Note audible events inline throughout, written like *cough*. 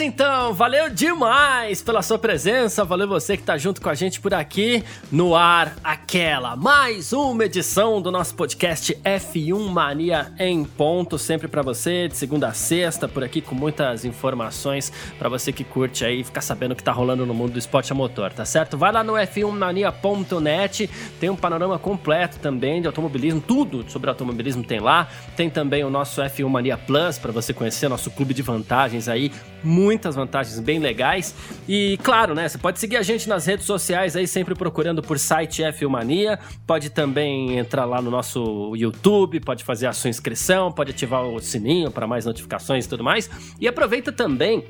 Então! Valeu demais pela sua presença, valeu você que tá junto com a gente por aqui no ar, aquela mais uma edição do nosso podcast F1 Mania em ponto, sempre para você, de segunda a sexta, por aqui com muitas informações para você que curte aí ficar sabendo o que tá rolando no mundo do esporte a motor, tá certo? Vai lá no f1mania.net, tem um panorama completo também de automobilismo, tudo sobre automobilismo tem lá. Tem também o nosso F1 Mania Plus para você conhecer nosso clube de vantagens aí muitas vantagens bem legais. E claro, né, você pode seguir a gente nas redes sociais aí, sempre procurando por site F1 Mania. Pode também entrar lá no nosso YouTube, pode fazer a sua inscrição, pode ativar o sininho para mais notificações e tudo mais. E aproveita também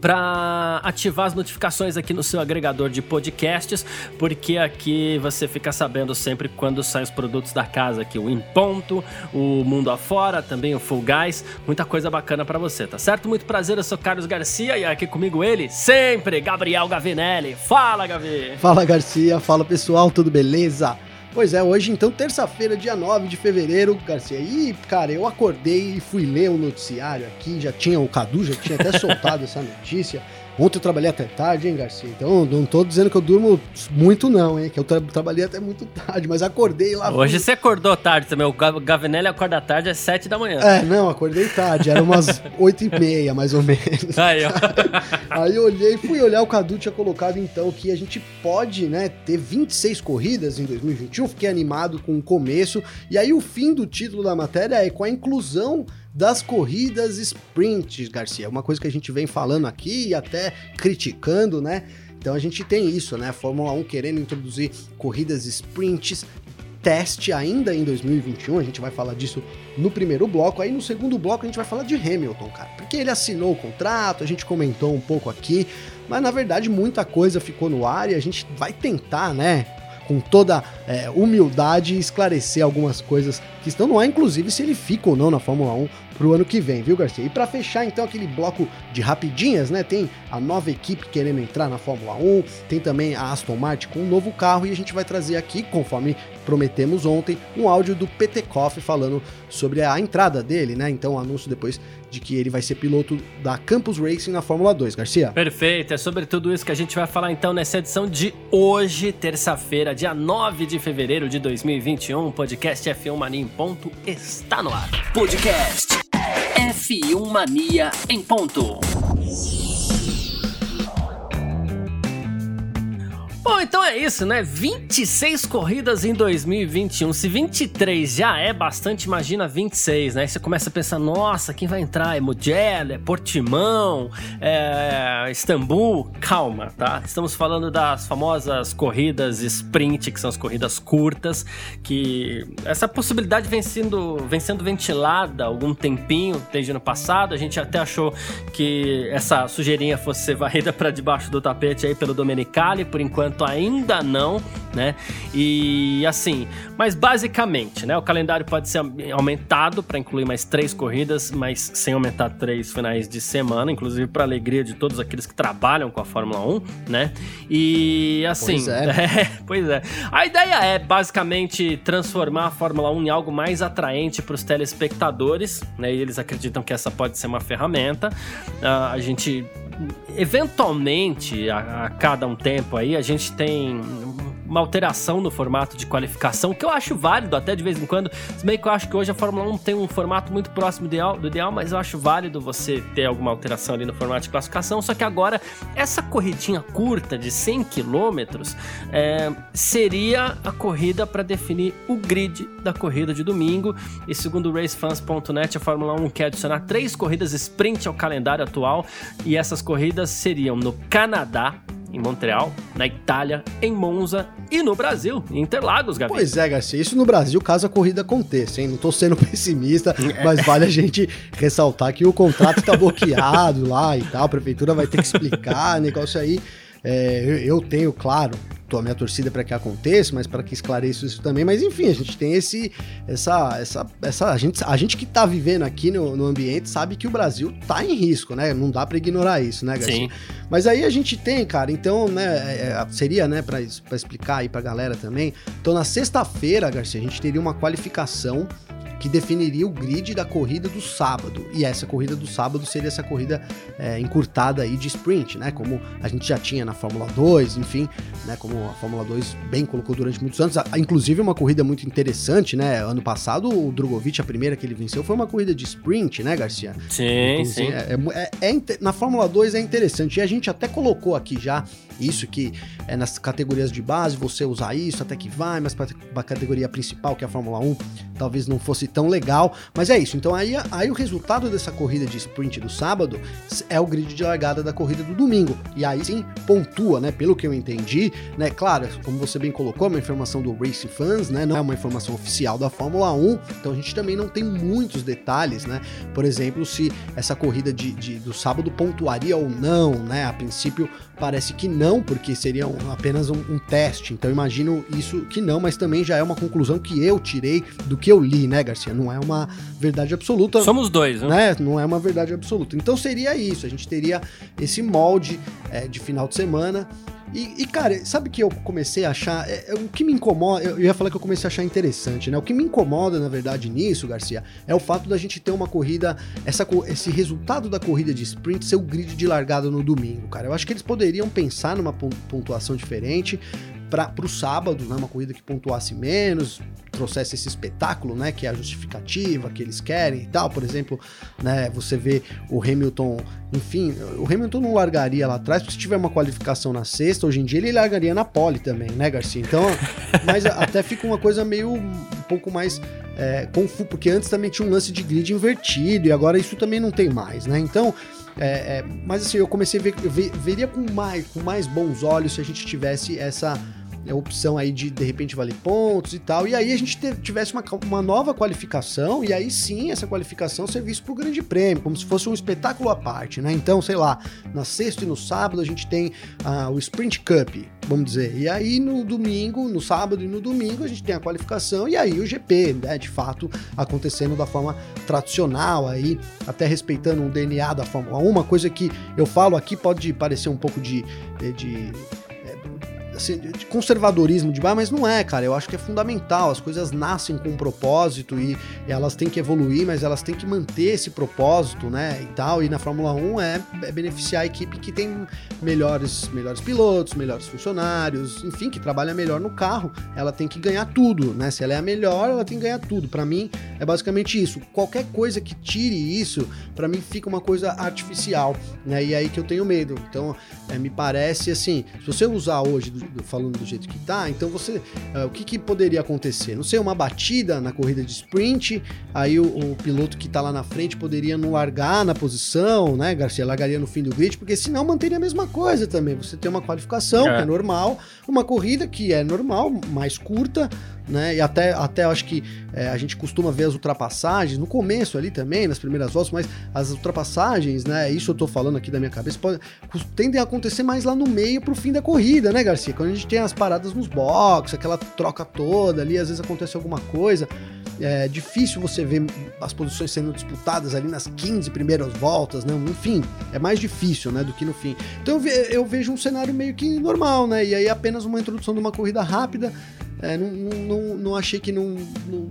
para ativar as notificações aqui no seu agregador de podcasts, porque aqui você fica sabendo sempre quando saem os produtos da casa aqui, o Em Ponto, o Mundo Afora, também o Full Guys, muita coisa bacana para você, tá certo? Muito prazer, eu sou Carlos Garcia e aqui comigo ele, sempre, Gabriel Gavinelli. Fala, Gavi! Fala, Garcia, fala pessoal, tudo beleza? Pois é, hoje então, terça-feira, dia 9 de fevereiro, Garcia. E, cara, eu acordei e fui ler o noticiário aqui, já tinha o Cadu, já tinha até *laughs* soltado essa notícia. Ontem eu trabalhei até tarde, hein, Garcia? Então não tô dizendo que eu durmo muito, não, hein? Que eu tra trabalhei até muito tarde, mas acordei lá. Hoje fui... você acordou tarde também. O Gavinelli acorda tarde às 7 da manhã. É, não, acordei tarde. Era umas *laughs* 8 e meia, mais ou menos. Aí, ó. *laughs* Aí eu olhei, fui olhar, o Cadu tinha colocado então que a gente pode, né, ter 26 corridas em 2021. Fiquei animado com o começo. E aí o fim do título da matéria é com a inclusão das corridas sprint, Garcia. Uma coisa que a gente vem falando aqui e até criticando, né? Então a gente tem isso, né? Fórmula 1 querendo introduzir corridas sprints, teste ainda em 2021, a gente vai falar disso no primeiro bloco. Aí no segundo bloco a gente vai falar de Hamilton, cara, porque ele assinou o contrato, a gente comentou um pouco aqui, mas na verdade muita coisa ficou no ar e a gente vai tentar, né? com toda é, humildade esclarecer algumas coisas que estão no ar, inclusive se ele fica ou não na Fórmula 1 pro ano que vem, viu, Garcia? E para fechar então aquele bloco de rapidinhas, né? Tem a nova equipe querendo entrar na Fórmula 1, tem também a Aston Martin com um novo carro e a gente vai trazer aqui, conforme prometemos ontem, um áudio do Petekoff falando sobre a entrada dele, né? Então, o anúncio depois de que ele vai ser piloto da Campus Racing na Fórmula 2, Garcia. Perfeito, é sobre tudo isso que a gente vai falar então nessa edição de hoje, terça-feira, dia 9 de fevereiro de 2021. O podcast F1 Mania em ponto está no ar. Podcast F1 Mania em ponto. Bom, então é isso, né? 26 corridas em 2021. Se 23 já é bastante, imagina 26, né? Aí você começa a pensar, nossa, quem vai entrar? É Mugello, é Portimão, é Istambul? Calma, tá? Estamos falando das famosas corridas sprint, que são as corridas curtas, que essa possibilidade vem sendo, vem sendo ventilada há algum tempinho, desde ano passado. A gente até achou que essa sujeirinha fosse varrida para debaixo do tapete aí pelo Domenicali, por enquanto momento ainda não, né? E assim, mas basicamente, né? O calendário pode ser aumentado para incluir mais três corridas, mas sem aumentar três finais de semana, inclusive para alegria de todos aqueles que trabalham com a Fórmula 1, né? E assim, pois é. *laughs* é, pois é. A ideia é basicamente transformar a Fórmula 1 em algo mais atraente para os telespectadores, né? E eles acreditam que essa pode ser uma ferramenta. Uh, a gente eventualmente, a, a, cada um tempo aí, a gente tem uma alteração no formato de qualificação, que eu acho válido até de vez em quando. Se bem que eu acho que hoje a Fórmula 1 tem um formato muito próximo do ideal, mas eu acho válido você ter alguma alteração ali no formato de classificação. Só que agora, essa corridinha curta de 100 km é, seria a corrida para definir o grid da corrida de domingo. E segundo racefans.net, a Fórmula 1 quer adicionar três corridas sprint ao calendário atual. E essas corridas seriam no Canadá, em Montreal, na Itália, em Monza e no Brasil, em Interlagos, Gabi. Pois é, Garcia, isso no Brasil caso a corrida aconteça, hein? Não tô sendo *laughs* pessimista, mas vale a gente ressaltar que o contrato tá bloqueado lá e tal, a prefeitura vai ter que explicar, negócio aí. É, eu tenho, claro, a minha torcida para que aconteça, mas para que esclareça isso também. Mas enfim, a gente tem esse, essa, essa, essa a gente, a gente que tá vivendo aqui no, no ambiente sabe que o Brasil tá em risco, né? Não dá para ignorar isso, né, Garcia? Sim. Mas aí a gente tem, cara, então, né, é, é seria, né, para explicar aí pra galera também. Então, na sexta-feira, Garcia, a gente teria uma qualificação que definiria o grid da corrida do sábado. E essa corrida do sábado seria essa corrida é, encurtada aí de sprint, né? Como a gente já tinha na Fórmula 2, enfim, né? Como a Fórmula 2 bem colocou durante muitos anos. Inclusive uma corrida muito interessante, né? Ano passado o Drogovic, a primeira que ele venceu, foi uma corrida de sprint, né, Garcia? Sim, Inclusive, sim. É, é, é, na Fórmula 2 é interessante. E a gente até colocou aqui já isso que é nas categorias de base você usar isso até que vai, mas para a categoria principal, que é a Fórmula 1, talvez não fosse tão legal. Mas é isso. Então aí, aí o resultado dessa corrida de sprint do sábado é o grid de largada da corrida do domingo. E aí sim pontua, né? Pelo que eu entendi, né? Claro, como você bem colocou, é uma informação do Race Fans, né? Não é uma informação oficial da Fórmula 1. Então a gente também não tem muitos detalhes, né? Por exemplo, se essa corrida de, de do sábado pontuaria ou não, né? A princípio parece que não, porque seria um, apenas um, um, teste. Então imagino isso que não, mas também já é uma conclusão que eu tirei do que eu li, né, Garcia? Não é uma verdade absoluta. Somos dois, né? né? Não é uma verdade absoluta. Então seria isso. A gente teria esse molde é, de final de semana e, e, cara, sabe que eu comecei a achar. É, é, o que me incomoda. Eu ia falar que eu comecei a achar interessante, né? O que me incomoda, na verdade, nisso, Garcia, é o fato da gente ter uma corrida. Essa, esse resultado da corrida de sprint ser o grid de largada no domingo, cara. Eu acho que eles poderiam pensar numa pontuação diferente para o sábado, né, uma corrida que pontuasse menos, trouxesse esse espetáculo, né, que é a justificativa que eles querem e tal. Por exemplo, né, você vê o Hamilton, enfim, o Hamilton não largaria lá atrás, porque se tiver uma qualificação na sexta, hoje em dia ele largaria na pole também, né, Garcia? Então, *laughs* mas até fica uma coisa meio um pouco mais é, confuso, porque antes também tinha um lance de grid invertido e agora isso também não tem mais, né? Então, é, é, mas assim, eu comecei a ver, eu veria com mais, com mais bons olhos se a gente tivesse essa a opção aí de de repente valer pontos e tal. E aí a gente tivesse uma, uma nova qualificação, e aí sim essa qualificação servisse para o Grande Prêmio, como se fosse um espetáculo à parte, né? Então, sei lá, na sexta e no sábado a gente tem uh, o Sprint Cup, vamos dizer. E aí no domingo, no sábado e no domingo a gente tem a qualificação e aí o GP, né, de fato, acontecendo da forma tradicional aí, até respeitando o DNA da Fórmula 1, uma coisa que eu falo aqui pode parecer um pouco de, de assim, de conservadorismo de bar, mas não é, cara. Eu acho que é fundamental. As coisas nascem com um propósito e, elas têm que evoluir, mas elas têm que manter esse propósito, né? E tal. E na Fórmula 1 é, é beneficiar a equipe que tem melhores, melhores pilotos, melhores funcionários, enfim, que trabalha melhor no carro. Ela tem que ganhar tudo, né? Se ela é a melhor, ela tem que ganhar tudo. Para mim, é basicamente isso. Qualquer coisa que tire isso, para mim fica uma coisa artificial, né? E é aí que eu tenho medo. Então, é, me parece assim, se você usar hoje falando do jeito que tá, então você. Uh, o que, que, poderia acontecer? Não sei, uma batida na corrida de sprint, aí o, o, piloto que tá lá na frente poderia não largar na posição, né, Garcia? Largaria no fim do grid, porque senão manteria a mesma coisa também. Você tem uma qualificação, é. que é normal, uma corrida que é normal, mais curta, né? E até, até acho que é, a gente costuma ver as ultrapassagens no começo ali também, nas primeiras voltas, mas as ultrapassagens, né? Isso eu tô falando aqui da minha cabeça, pode, tendem a acontecer mais lá no meio pro fim da corrida, né, Garcia? Quando a gente tem as paradas nos boxes, aquela troca toda ali, às vezes acontece alguma coisa. É difícil você ver as posições sendo disputadas ali nas 15 primeiras voltas, né? Enfim, é mais difícil, né, do que no fim. Então eu, ve eu vejo um cenário meio que normal, né? E aí apenas uma introdução de uma corrida rápida é, não, não, não, achei que não, não.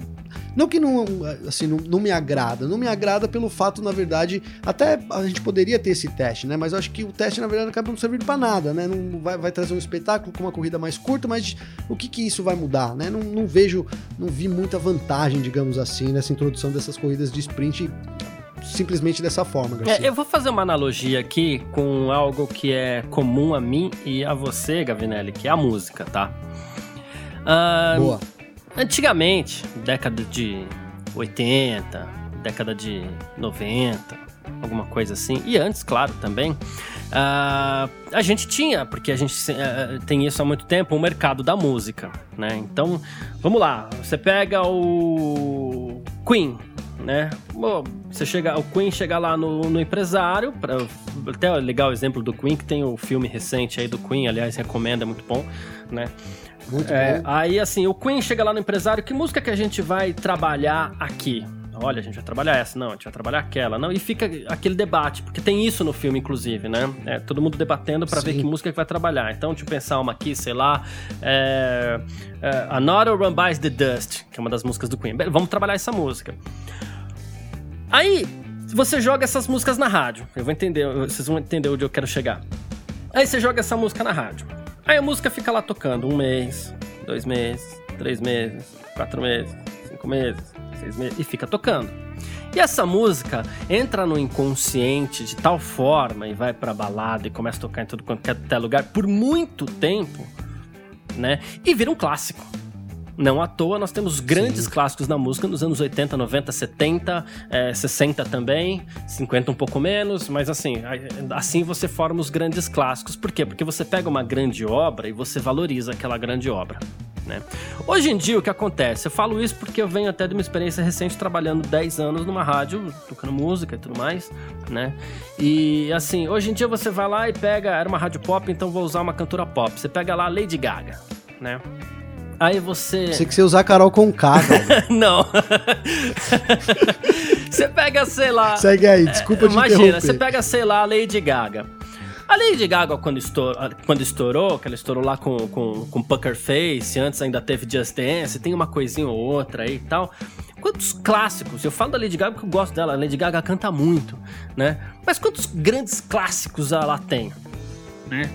Não que não, assim, não, não, me agrada. Não me agrada pelo fato, na verdade, até a gente poderia ter esse teste, né? Mas eu acho que o teste, na verdade, acaba não servindo para nada, né? Não vai, vai, trazer um espetáculo com uma corrida mais curta, mas o que que isso vai mudar, né? Não, não vejo, não vi muita vantagem, digamos assim, nessa introdução dessas corridas de sprint simplesmente dessa forma, Garcia. É, eu vou fazer uma analogia aqui com algo que é comum a mim e a você, Gavinelli, que é a música, tá? Boa. Antigamente, década de 80, década de 90, alguma coisa assim, e antes, claro, também, uh, a gente tinha, porque a gente uh, tem isso há muito tempo, o um mercado da música, né? Então, vamos lá, você pega o Queen, né? Você chega, o Queen chega lá no, no empresário, pra, até o legal exemplo do Queen, que tem o filme recente aí do Queen, aliás, recomendo, é muito bom, né? Muito é, bom. Aí, assim, o Queen chega lá no empresário, que música que a gente vai trabalhar aqui? Olha, a gente vai trabalhar essa, não, a gente vai trabalhar aquela, não, e fica aquele debate, porque tem isso no filme, inclusive, né? É, todo mundo debatendo para ver que música que vai trabalhar. Então, deixa eu pensar uma aqui, sei lá, é, é, Another Run By the Dust, que é uma das músicas do Queen. Vamos trabalhar essa música. Aí, você joga essas músicas na rádio, eu vou entender, vocês vão entender onde eu quero chegar. Aí você joga essa música na rádio. Aí a música fica lá tocando um mês, dois meses, três meses, quatro meses, cinco meses, seis meses, e fica tocando. E essa música entra no inconsciente de tal forma e vai pra balada e começa a tocar em tudo quanto é lugar por muito tempo, né? E vira um clássico. Não à toa, nós temos grandes Sim. clássicos da música nos anos 80, 90, 70, é, 60 também, 50 um pouco menos, mas assim, assim você forma os grandes clássicos. Por quê? Porque você pega uma grande obra e você valoriza aquela grande obra. Né? Hoje em dia, o que acontece? Eu falo isso porque eu venho até de uma experiência recente trabalhando 10 anos numa rádio, tocando música e tudo mais, né? E assim, hoje em dia você vai lá e pega, era uma rádio pop, então vou usar uma cantora pop. Você pega lá Lady Gaga, né? Aí você. Você que você usar Carol com K, *laughs* Não. *laughs* você pega, sei lá. Segue aí, desculpa te Imagina, você pega, sei lá, a Lady Gaga. A Lady Gaga, quando estourou, quando estourou que ela estourou lá com, com, com Pucker Face, antes ainda teve Just Dance, tem uma coisinha ou outra aí e tal. Quantos clássicos? Eu falo da Lady Gaga porque eu gosto dela, a Lady Gaga canta muito, né? Mas quantos grandes clássicos ela tem, né?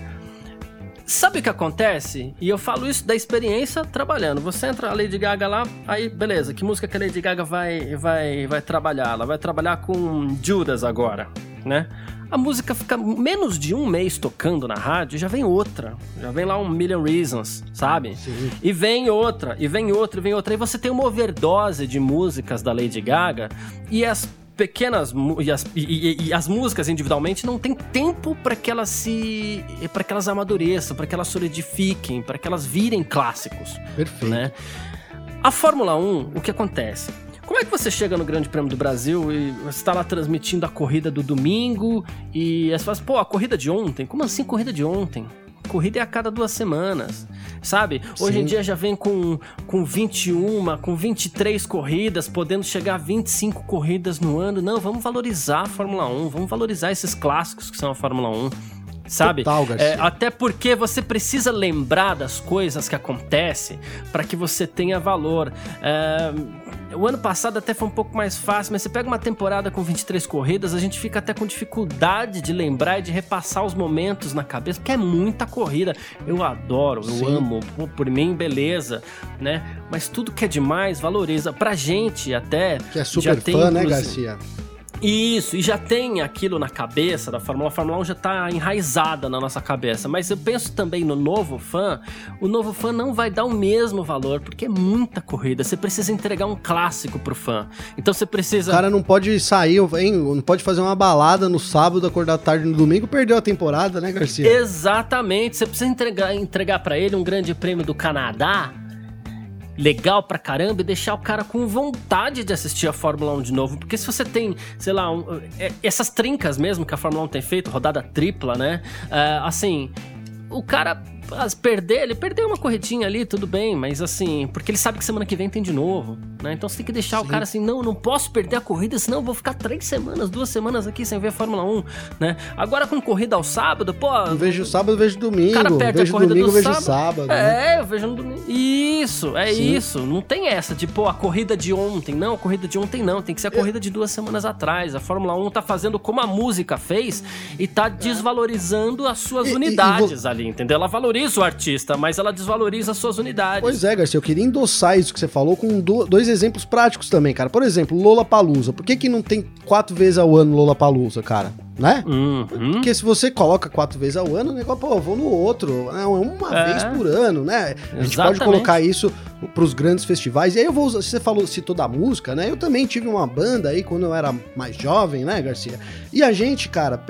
Sabe o que acontece? E eu falo isso da experiência trabalhando. Você entra a Lady Gaga lá, aí beleza, que música que a Lady Gaga vai, vai, vai trabalhar? Ela vai trabalhar com Judas agora, né? A música fica menos de um mês tocando na rádio, já vem outra. Já vem lá um Million Reasons, sabe? Sim. E vem outra, e vem outra, e vem outra. E você tem uma overdose de músicas da Lady Gaga e as pequenas e as, e, e as músicas individualmente não tem tempo para que elas se para que elas amadureçam, para que elas solidifiquem, para que elas virem clássicos. Perfeito. Né? A Fórmula 1, o que acontece? Como é que você chega no Grande Prêmio do Brasil e você está lá transmitindo a corrida do domingo e você fala, pô, a corrida de ontem? Como assim corrida de ontem? Corrida é a cada duas semanas, sabe? Hoje Sim. em dia já vem com, com 21, com 23 corridas, podendo chegar a 25 corridas no ano. Não, vamos valorizar a Fórmula 1, vamos valorizar esses clássicos que são a Fórmula 1 sabe? Total, é, até porque você precisa lembrar das coisas que acontecem para que você tenha valor. É, o ano passado até foi um pouco mais fácil, mas você pega uma temporada com 23 corridas, a gente fica até com dificuldade de lembrar e de repassar os momentos na cabeça, porque é muita corrida. Eu adoro, eu Sim. amo, por mim, beleza, né? Mas tudo que é demais valoriza. Pra gente até. Que é super fã, né, Garcia? Isso, e já tem aquilo na cabeça da Fórmula 1. A Fórmula 1 já está enraizada na nossa cabeça. Mas eu penso também no novo fã. O novo fã não vai dar o mesmo valor, porque é muita corrida. Você precisa entregar um clássico pro fã. Então você precisa. O cara não pode sair, hein? não pode fazer uma balada no sábado, acordar tarde no domingo, perdeu a temporada, né, Garcia? Exatamente. Você precisa entregar, entregar para ele um grande prêmio do Canadá legal pra caramba e deixar o cara com vontade de assistir a Fórmula 1 de novo. Porque se você tem, sei lá, um, é, essas trincas mesmo que a Fórmula 1 tem feito, rodada tripla, né? Uh, assim, o cara perder, ele perdeu uma corridinha ali, tudo bem, mas assim, porque ele sabe que semana que vem tem de novo, né? Então você tem que deixar Sim. o cara assim, não, não posso perder a corrida, senão eu vou ficar três semanas, duas semanas aqui sem ver a Fórmula 1, né? Agora com corrida ao sábado, pô. Eu vejo sábado, eu vejo domingo. O cara perde vejo a corrida domingo, do vejo sábado. sábado né? É, eu vejo no domingo. Isso, é Sim. isso. Não tem essa de, pô, a corrida de ontem. Não, a corrida de ontem não. Tem que ser a corrida de duas semanas atrás. A Fórmula 1 tá fazendo como a música fez e tá é. desvalorizando as suas e, unidades e, e ali, entendeu? Ela valoriza o artista, mas ela desvaloriza suas unidades. Pois é, Garcia, eu queria endossar isso que você falou com dois exemplos práticos também, cara. Por exemplo, Lola Palusa. Por que, que não tem quatro vezes ao ano Lola Palusa, cara? Né? Uhum. Porque se você coloca quatro vezes ao ano, o negócio, pô, vou no outro, né? uma é. vez por ano, né? A gente pode colocar isso para os grandes festivais. E aí eu vou, você falou, citou da música, né? Eu também tive uma banda aí quando eu era mais jovem, né, Garcia? E a gente, cara,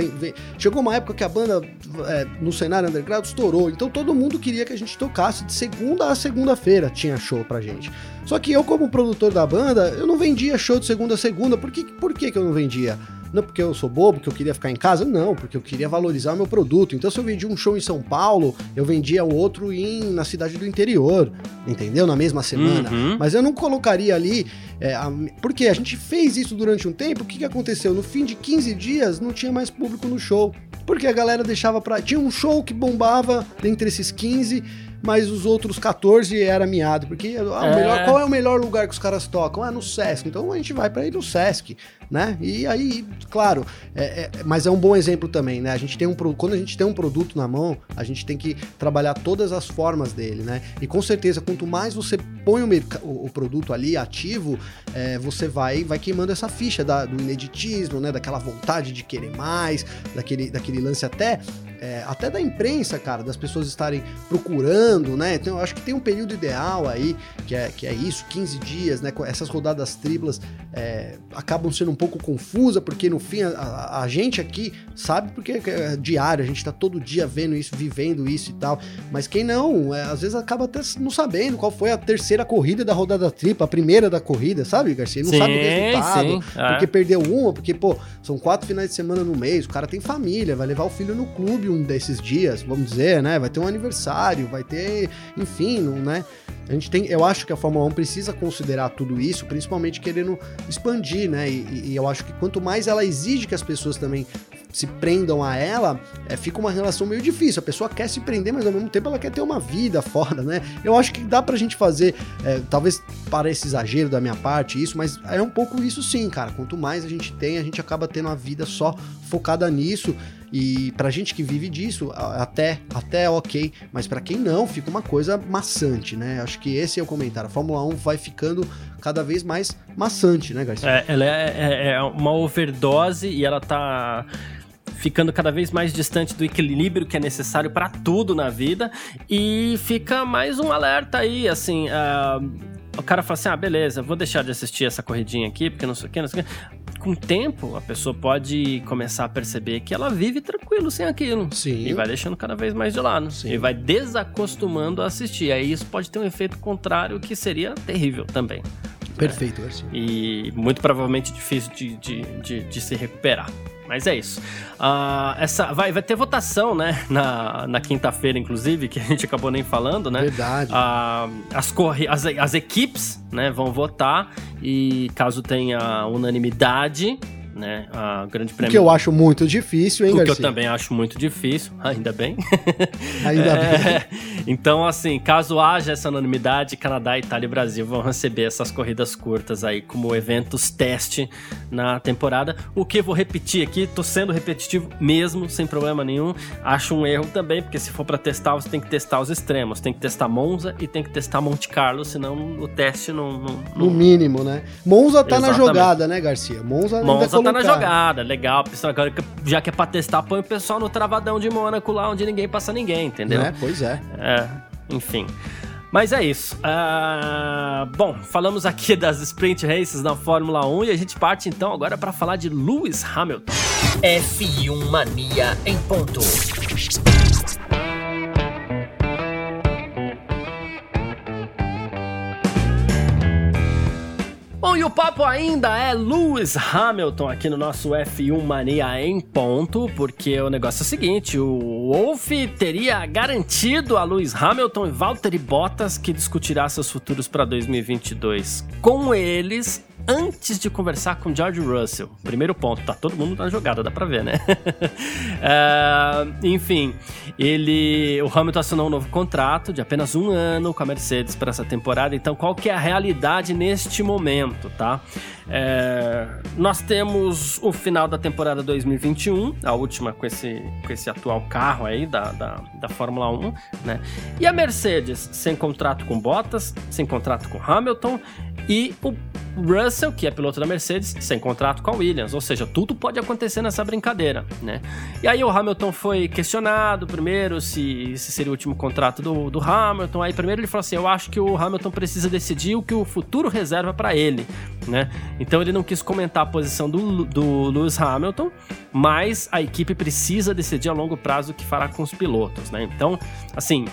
chegou uma época que a banda é, no cenário underground estourou, então todo mundo queria que a gente tocasse de segunda a segunda-feira, tinha show pra gente. Só que eu, como produtor da banda, eu não vendia show de segunda a segunda. Por que, por que, que eu não vendia? Não porque eu sou bobo, que eu queria ficar em casa, não, porque eu queria valorizar o meu produto. Então, se eu vendia um show em São Paulo, eu vendia o outro em, na cidade do interior, entendeu? Na mesma semana. Uhum. Mas eu não colocaria ali. É, a, porque a gente fez isso durante um tempo, o que, que aconteceu? No fim de 15 dias, não tinha mais público no show. Porque a galera deixava pra. Tinha um show que bombava entre esses 15 mas os outros 14 era miado, porque ah, é. melhor, qual é o melhor lugar que os caras tocam? Ah, no Sesc. Então a gente vai para ir no Sesc, né? E aí, claro, é, é, mas é um bom exemplo também, né? A gente tem um quando a gente tem um produto na mão, a gente tem que trabalhar todas as formas dele, né? E com certeza, quanto mais você põe o, o, o produto ali ativo, é, você vai vai queimando essa ficha da, do ineditismo, né? Daquela vontade de querer mais, daquele, daquele lance até é, até da imprensa, cara, das pessoas estarem procurando, né? Então eu acho que tem um período ideal aí, que é, que é isso, 15 dias, né? Essas rodadas triplas é, acabam sendo um pouco confusa, porque no fim a, a, gente aqui sabe porque é diário, a gente tá todo dia vendo isso, vivendo isso e tal. Mas quem não, é, às vezes acaba até não sabendo qual foi a terceira corrida da rodada tripla, a primeira da corrida, sabe, Garcia? Não sim, sabe o resultado, sim, é. porque perdeu uma, porque, pô, são quatro finais de semana no mês, o cara tem família, vai levar o filho no clube um desses dias, vamos dizer, né? Vai ter um aniversário, vai ter, enfim, né? A gente tem, eu acho que a Fórmula 1 precisa considerar tudo isso, principalmente querendo expandir, né? E, e eu acho que quanto mais ela exige que as pessoas também se prendam a ela, é, fica uma relação meio difícil. A pessoa quer se prender, mas ao mesmo tempo ela quer ter uma vida fora, né? Eu acho que dá pra gente fazer, é, talvez pareça exagero da minha parte isso, mas é um pouco isso sim, cara. Quanto mais a gente tem, a gente acaba tendo a vida só focada nisso. E pra gente que vive disso, até, até ok, mas para quem não, fica uma coisa maçante, né? Acho que esse é o comentário. A Fórmula 1 vai ficando cada vez mais maçante, né, Garcia? É, ela é, é, é uma overdose e ela tá ficando cada vez mais distante do equilíbrio que é necessário para tudo na vida. E fica mais um alerta aí, assim. Uh, o cara fala assim: ah, beleza, vou deixar de assistir essa corridinha aqui, porque não sei o que, não sei o que. Com o tempo, a pessoa pode começar a perceber que ela vive tranquilo sem aquilo. Sim. E vai deixando cada vez mais de lado. Sim. E vai desacostumando a assistir. Aí isso pode ter um efeito contrário que seria terrível também. Perfeito, Garcia. E muito provavelmente difícil de, de, de, de se recuperar. Mas é isso. Uh, essa, vai, vai ter votação, né? Na, na quinta-feira, inclusive, que a gente acabou nem falando, né? Verdade. Uh, as, corri as, as equipes né, vão votar e caso tenha unanimidade, né? A grande prêmio. O que eu acho muito difícil, hein, O Garcia? que eu também acho muito difícil, *laughs* ainda bem. Ainda *laughs* é, bem. Então, assim, caso haja essa unanimidade, Canadá, Itália e Brasil vão receber essas corridas curtas aí como eventos teste na temporada. O que eu vou repetir aqui, tô sendo repetitivo mesmo, sem problema nenhum. Acho um erro também, porque se for para testar, você tem que testar os extremos. Tem que testar Monza e tem que testar Monte Carlo, senão o teste não. não, não... No mínimo, né? Monza tá Exatamente. na jogada, né, Garcia? Monza, Monza tá na jogada, legal. Agora, já que é pra testar, põe o pessoal no travadão de Mônaco lá, onde ninguém passa ninguém, entendeu? É, pois é. É, enfim. Mas é isso. Uh, bom, falamos aqui das sprint races na Fórmula 1 e a gente parte então agora para falar de Lewis Hamilton. F1 Mania em ponto. Bom, e o papo ainda é Lewis Hamilton aqui no nosso F1 Mania em ponto, porque o negócio é o seguinte: o Wolf teria garantido a Lewis Hamilton e Valtteri Bottas que discutirá seus futuros para 2022 com eles antes de conversar com George Russell. Primeiro ponto, tá todo mundo na jogada, dá pra ver, né? uh, *laughs* enfim, ele, o Hamilton assinou um novo contrato de apenas um ano com a Mercedes para essa temporada. Então, qual que é a realidade neste momento? tá? É, nós temos o final da temporada 2021, a última com esse, com esse atual carro aí da, da, da Fórmula 1, né? E a Mercedes sem contrato com Bottas, sem contrato com Hamilton e o Russell, que é piloto da Mercedes, sem contrato com a Williams. Ou seja, tudo pode acontecer nessa brincadeira, né? E aí o Hamilton foi questionado primeiro se, se seria o último contrato do, do Hamilton. Aí primeiro ele falou assim: eu acho que o Hamilton precisa decidir o que o futuro reserva para ele, né? Então ele não quis comentar a posição do, do Lewis Hamilton, mas a equipe precisa decidir a longo prazo o que fará com os pilotos, né? Então, assim,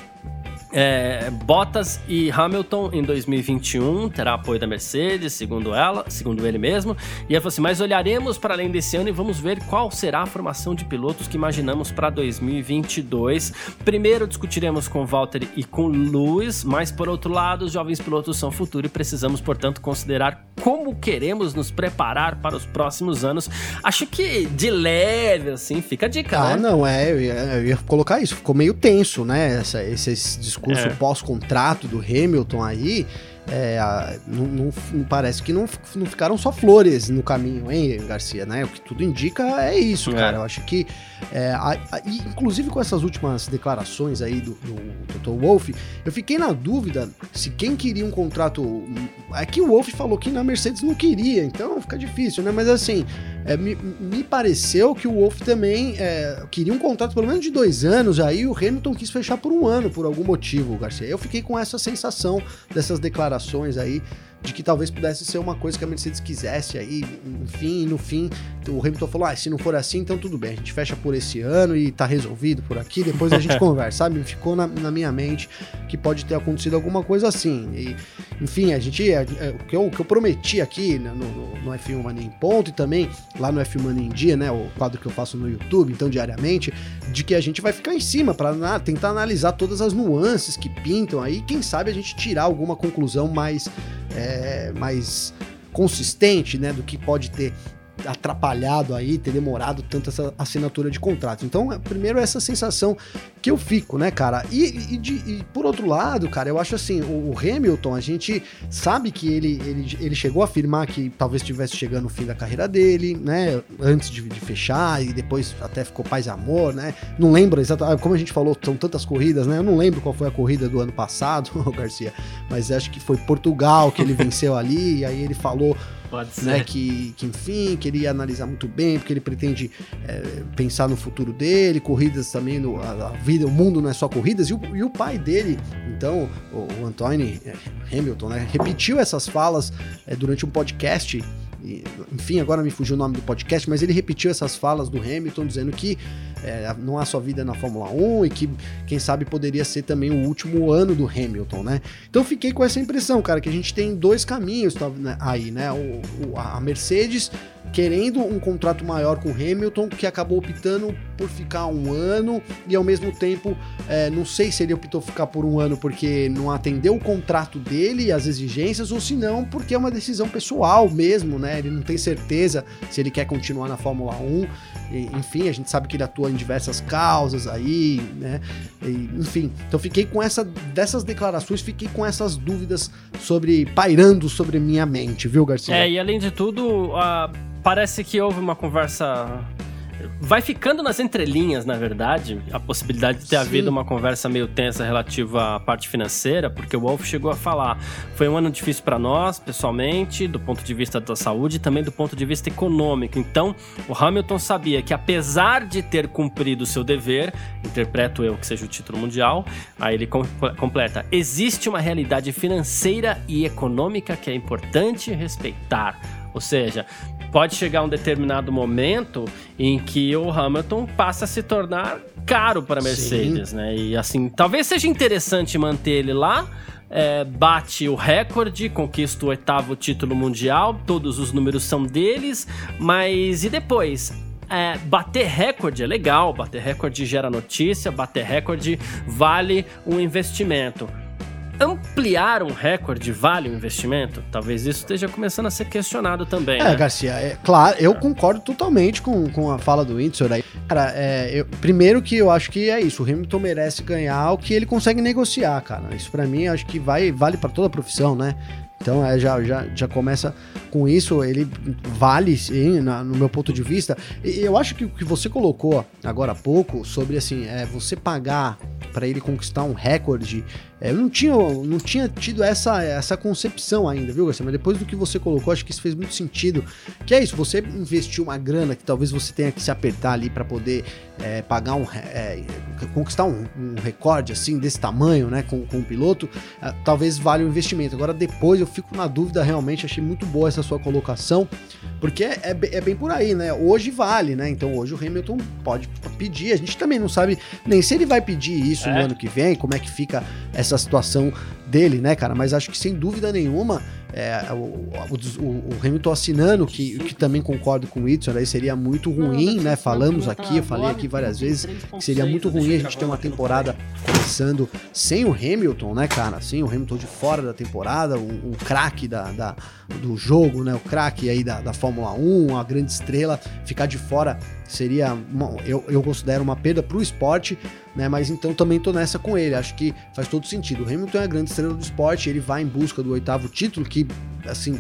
é, Bottas e Hamilton em 2021 terá apoio da Mercedes, segundo ela, segundo ele mesmo. E ela falou assim: mas olharemos para além desse ano e vamos ver qual será a formação de pilotos que imaginamos para 2022. Primeiro discutiremos com Valtteri e com Lewis, mas por outro lado, os jovens pilotos são futuro e precisamos, portanto, considerar como queremos nos preparar para os próximos anos. Acho que de leve, assim, fica a dica, ah, né? Não, é, eu ia, eu ia, colocar isso. Ficou meio tenso, né? Essa, esses discursos discurso é. pós-contrato do Hamilton aí, é, não, não, não, parece que não, não ficaram só flores no caminho, hein, Garcia, né? O que tudo indica é isso, é. cara. Eu acho que, é, a, a, inclusive com essas últimas declarações aí do, do Dr. Wolff, eu fiquei na dúvida se quem queria um contrato. É que o Wolff falou que na Mercedes não queria, então fica difícil, né? Mas assim, é, me, me, pareceu que o Wolff também é, queria um contrato pelo menos de dois anos, aí o Hamilton quis fechar por um ano, por algum motivo, Garcia. Eu fiquei com essa sensação dessas declarações aí de que talvez pudesse ser uma coisa que a Mercedes quisesse aí, enfim, no fim, o Hamilton falou, ah, se não for assim, então tudo bem, a gente fecha por esse ano e tá resolvido por aqui, depois a gente *laughs* conversa, sabe? Ficou na, na, minha mente que pode ter acontecido alguma coisa assim, e, enfim, a gente, é, é, o, que eu, o que eu prometi aqui né, no, no, no F1 Mania em ponto e também lá no F1 Mania em dia, né, o quadro que eu faço no YouTube, então diariamente, de que a gente vai ficar em cima para tentar analisar todas as nuances que pintam aí, quem sabe a gente tirar alguma conclusão mais é, mais consistente, né, do que pode ter atrapalhado aí, ter demorado tanto essa assinatura de contrato. Então, é, primeiro essa sensação que eu fico, né, cara? E, e, de, e, por outro lado, cara, eu acho assim, o, o, Hamilton, a gente sabe que ele, ele, ele chegou a afirmar que talvez estivesse chegando o fim da carreira dele, né? Antes de, de, fechar e depois até ficou paz e amor, né? Não lembro exatamente, como a gente falou, são tantas corridas, né? Eu não lembro qual foi a corrida do ano passado, *laughs* Garcia, mas acho que foi Portugal que ele venceu ali, e aí ele falou Pode né, ser. Né, que, que, enfim, que ele ia analisar muito bem, porque ele pretende é, pensar no futuro dele, corridas também, no, a, a, vida, o mundo não é só corridas, e o, e o pai dele, então, o, o Anthony é, Hamilton, né, repetiu essas falas é, durante um podcast enfim, agora me fugiu o nome do podcast, mas ele repetiu essas falas do Hamilton dizendo que é, não há só vida na Fórmula 1 e que, quem sabe, poderia ser também o último ano do Hamilton, né? Então fiquei com essa impressão, cara, que a gente tem dois caminhos tá, né, aí, né? O, o, a Mercedes querendo um contrato maior com Hamilton, que acabou optando por ficar um ano e ao mesmo tempo, é, não sei se ele optou ficar por um ano porque não atendeu o contrato dele e as exigências, ou se não, porque é uma decisão pessoal mesmo, né? Ele não tem certeza se ele quer continuar na Fórmula 1. E, enfim, a gente sabe que ele atua em diversas causas aí, né? E, enfim, então fiquei com essa dessas declarações, fiquei com essas dúvidas sobre pairando sobre minha mente, viu, Garcia? É, e além de tudo, a parece que houve uma conversa. Vai ficando nas entrelinhas, na verdade, a possibilidade de ter Sim. havido uma conversa meio tensa relativa à parte financeira, porque o Wolf chegou a falar: foi um ano difícil para nós, pessoalmente, do ponto de vista da saúde e também do ponto de vista econômico. Então, o Hamilton sabia que, apesar de ter cumprido o seu dever, interpreto eu que seja o título mundial, aí ele completa: existe uma realidade financeira e econômica que é importante respeitar. Ou seja, pode chegar um determinado momento em que o Hamilton passa a se tornar caro para a Mercedes, Sim. né? E assim, talvez seja interessante manter ele lá. É, bate o recorde, conquista o oitavo título mundial, todos os números são deles, mas e depois? É, bater recorde é legal, bater recorde gera notícia, bater recorde vale um investimento ampliar um recorde vale o investimento? Talvez isso esteja começando a ser questionado também. É, né? Garcia, é, claro, eu concordo totalmente com, com a fala do Windsor aí. Cara, é, eu, primeiro que eu acho que é isso, o Hamilton merece ganhar o que ele consegue negociar, cara. Isso para mim acho que vai vale para toda a profissão, né? Então é, já, já, já começa com isso, ele vale, sim, na, no meu ponto de vista. E eu acho que o que você colocou agora há pouco sobre assim, é você pagar para ele conquistar um recorde é, eu não tinha, não tinha tido essa, essa concepção ainda, viu, Garcia? Mas depois do que você colocou, acho que isso fez muito sentido. Que é isso, você investiu uma grana que talvez você tenha que se apertar ali para poder é, pagar um. É, conquistar um, um, recorde assim, desse tamanho, né, com, com um piloto, é, talvez valha o investimento. Agora, depois eu fico na dúvida realmente, achei muito boa essa sua colocação, porque é, é, é bem por aí, né? Hoje vale, né? Então hoje o Hamilton pode pedir, a gente também não sabe nem se ele vai pedir isso no é. ano que vem, como é que fica essa essa situação dele, né, cara? Mas acho que sem dúvida nenhuma é, o, o, o, Hamilton assinando, que, que também concordo com o Whitson, aí seria muito ruim, né? Falamos aqui, eu falei aqui várias vezes, que seria muito ruim a gente ter uma temporada começando sem o Hamilton, né, cara? Sem o Hamilton de fora da temporada, um, um craque da, da, do jogo, né? O craque aí da, da Fórmula 1, a grande estrela, ficar de fora seria, uma, eu, eu considero uma perda para o esporte, né? Mas então também tô nessa com ele. Acho que faz todo sentido. O Hamilton é a grande estrela do esporte, ele vai em busca do oitavo título, que assim,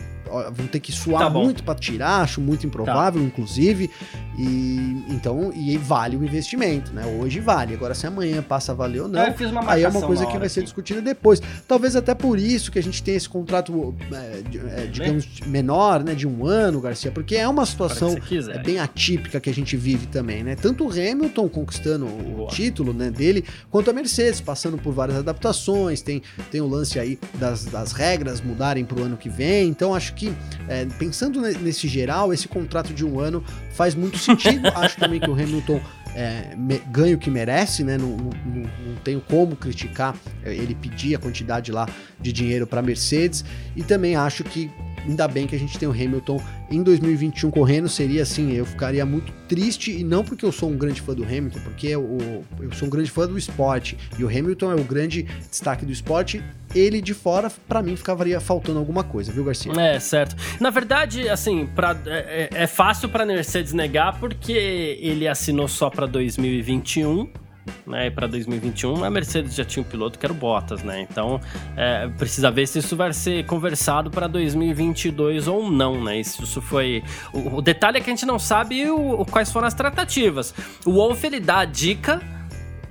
vão ter que suar tá muito para tirar, acho muito improvável, tá. inclusive. E então, e vale o investimento, né? Hoje vale. Agora, se amanhã passa a valer ou não, aí é uma coisa que vai ser discutida depois. Talvez até por isso que a gente tem esse contrato, é, é, digamos, menor, né? De um ano, Garcia, porque é uma situação é, bem atípica que a gente vive também, né? Tanto o Hamilton conquistando Boa. o título né, dele, quanto a Mercedes, passando por várias adaptações, tem, tem o lance aí das, das regras mudarem para o ano que vem. Então, acho que, é, pensando nesse geral, esse contrato de um ano faz muito sentido. *laughs* Acho também que o Hamilton é, ganha o que merece, né? Não, não, não, tenho como criticar é, ele pedir a quantidade lá de dinheiro para Mercedes. E também acho que ainda bem que a gente tem o Hamilton em 2021 correndo. Seria assim, eu ficaria muito triste, e não porque eu sou um grande fã do Hamilton, porque eu, eu sou um grande fã do esporte. E o Hamilton é o grande destaque do esporte. Ele de fora, para mim, ficaria faltando alguma coisa, viu, Garcia? É, certo. Na verdade, assim, pra, é, é, é fácil para Mercedes negar porque ele assinou só para 2021 né, para 2021, a Mercedes já tinha um piloto que era o Bottas, né? Então, é, precisa ver se isso vai ser conversado para 2022 ou não, né? Isso, isso foi o, o, detalhe é que a gente não sabe o, o, quais foram as tratativas. O Wolf ele dá a dica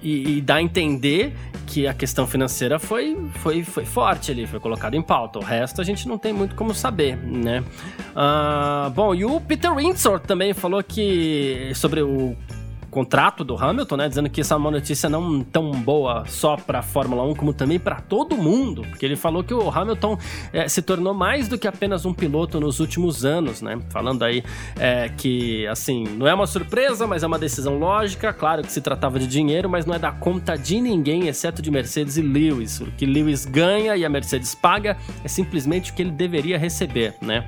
e, e dá a entender que a questão financeira foi, foi, foi forte ali, foi colocado em pauta. O resto a gente não tem muito como saber, né? Uh, bom, e o Peter Windsor também falou que sobre o contrato do Hamilton, né? Dizendo que essa é uma notícia não tão boa só para a Fórmula 1, como também para todo mundo. Porque ele falou que o Hamilton é, se tornou mais do que apenas um piloto nos últimos anos, né? Falando aí é, que, assim, não é uma surpresa, mas é uma decisão lógica. Claro que se tratava de dinheiro, mas não é da conta de ninguém, exceto de Mercedes e Lewis. O que Lewis ganha e a Mercedes paga é simplesmente o que ele deveria receber, né?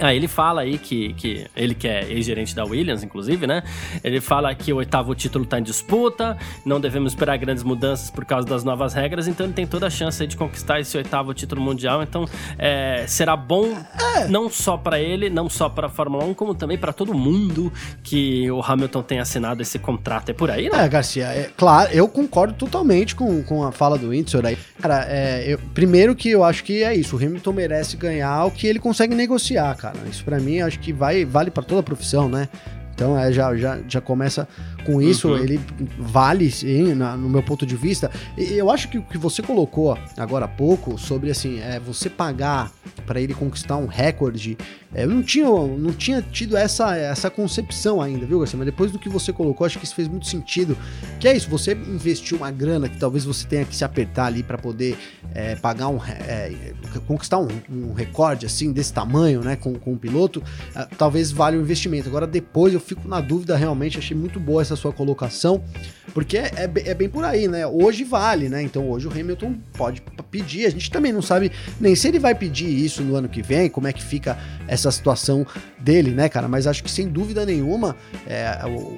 Ah, ele fala aí que, que ele que é ex-gerente da Williams, inclusive, né? Ele fala que o oitavo título está em disputa, não devemos esperar grandes mudanças por causa das novas regras, então ele tem toda a chance de conquistar esse oitavo título mundial. Então é, será bom é. não só para ele, não só para a Fórmula 1, como também para todo mundo que o Hamilton tenha assinado esse contrato. É por aí, né? É, Garcia, é, claro, eu concordo totalmente com, com a fala do Windsor aí. Cara, é, eu, primeiro que eu acho que é isso, o Hamilton merece ganhar o que ele consegue negociar, cara. Isso para mim acho que vai vale para toda a profissão, né? Então é, já, já, já começa com isso, uhum. ele vale, sim, na, no meu ponto de vista. E eu acho que o que você colocou agora há pouco sobre assim, é você pagar para ele conquistar um recorde. É, eu não tinha, não tinha tido essa, essa concepção ainda, viu, Garcia? Mas depois do que você colocou, acho que isso fez muito sentido. Que é isso, você investiu uma grana que talvez você tenha que se apertar ali para poder é, pagar um. É, conquistar um, um, recorde assim, desse tamanho, né, com, com um piloto, é, talvez valha o investimento. Agora, depois eu fico na dúvida realmente, achei muito boa essa sua colocação, porque é, é, é, bem por aí, né? Hoje vale, né? Então hoje o Hamilton pode pedir. A gente também não sabe nem se ele vai pedir isso no ano que vem, como é que fica essa situação dele, né, cara? Mas acho que sem dúvida nenhuma, é, o,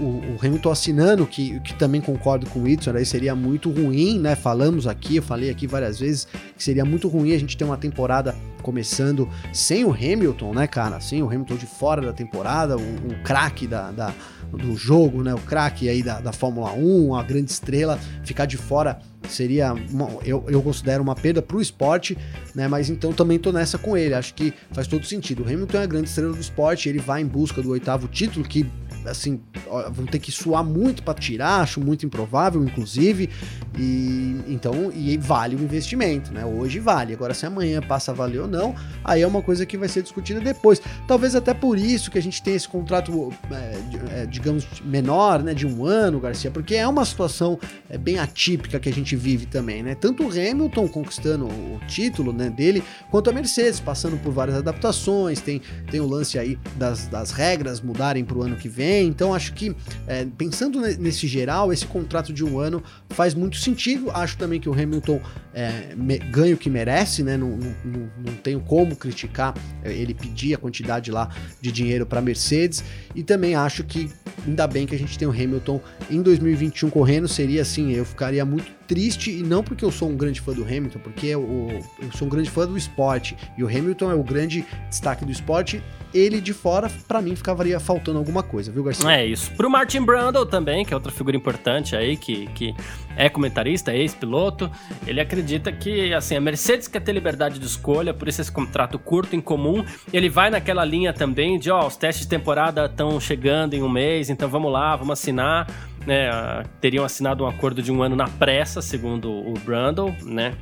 o, o, Hamilton assinando, que, que também concordo com o Whitson, aí seria muito ruim, né? Falamos aqui, eu falei aqui várias vezes que seria muito ruim a gente ter uma temporada começando sem o Hamilton, né, cara? Sem o Hamilton de fora da temporada, o, o craque da, da, do jogo, né? O craque aí da, da Fórmula 1, a grande estrela, ficar de fora seria uma, eu, eu considero uma perda para o esporte, né? Mas então também tô nessa com ele. Acho que faz todo sentido. O Hamilton é a grande estrela do esporte, ele vai em busca do oitavo título, que assim, vão ter que suar muito para tirar, acho muito improvável, inclusive. E então, e vale o investimento, né? Hoje vale. Agora, se amanhã passa a valer ou não, aí é uma coisa que vai ser discutida depois. Talvez até por isso que a gente tem esse contrato, é, é, digamos, menor, né? De um ano, Garcia, porque é uma situação é, bem atípica que a gente vive também, né? Tanto o Hamilton conquistando o título né, dele, quanto a Mercedes, passando por várias adaptações, tem, tem o lance aí das, das regras mudarem para o ano que vem. Então, acho que, é, pensando nesse geral, esse contrato de um ano faz muito sentido. Acho também que o Hamilton é, me, ganha o que merece, né? Não, não, não tenho como criticar é, ele pedir a quantidade lá de dinheiro para Mercedes. E também acho que ainda bem que a gente tem o Hamilton em 2021 correndo. Seria assim, eu ficaria muito triste, e não porque eu sou um grande fã do Hamilton, porque eu, eu sou um grande fã do esporte, e o Hamilton é o grande destaque do esporte, ele de fora, para mim, ficaria faltando alguma coisa, viu, Garcia? É isso. Pro Martin Brundle também, que é outra figura importante aí, que, que é comentarista, é ex-piloto, ele acredita que, assim, a Mercedes quer ter liberdade de escolha, por isso esse contrato curto, em comum, ele vai naquela linha também de, ó, os testes de temporada estão chegando em um mês, então vamos lá, vamos assinar, né, teriam assinado um acordo de um ano na pressa, segundo o Brundle, né?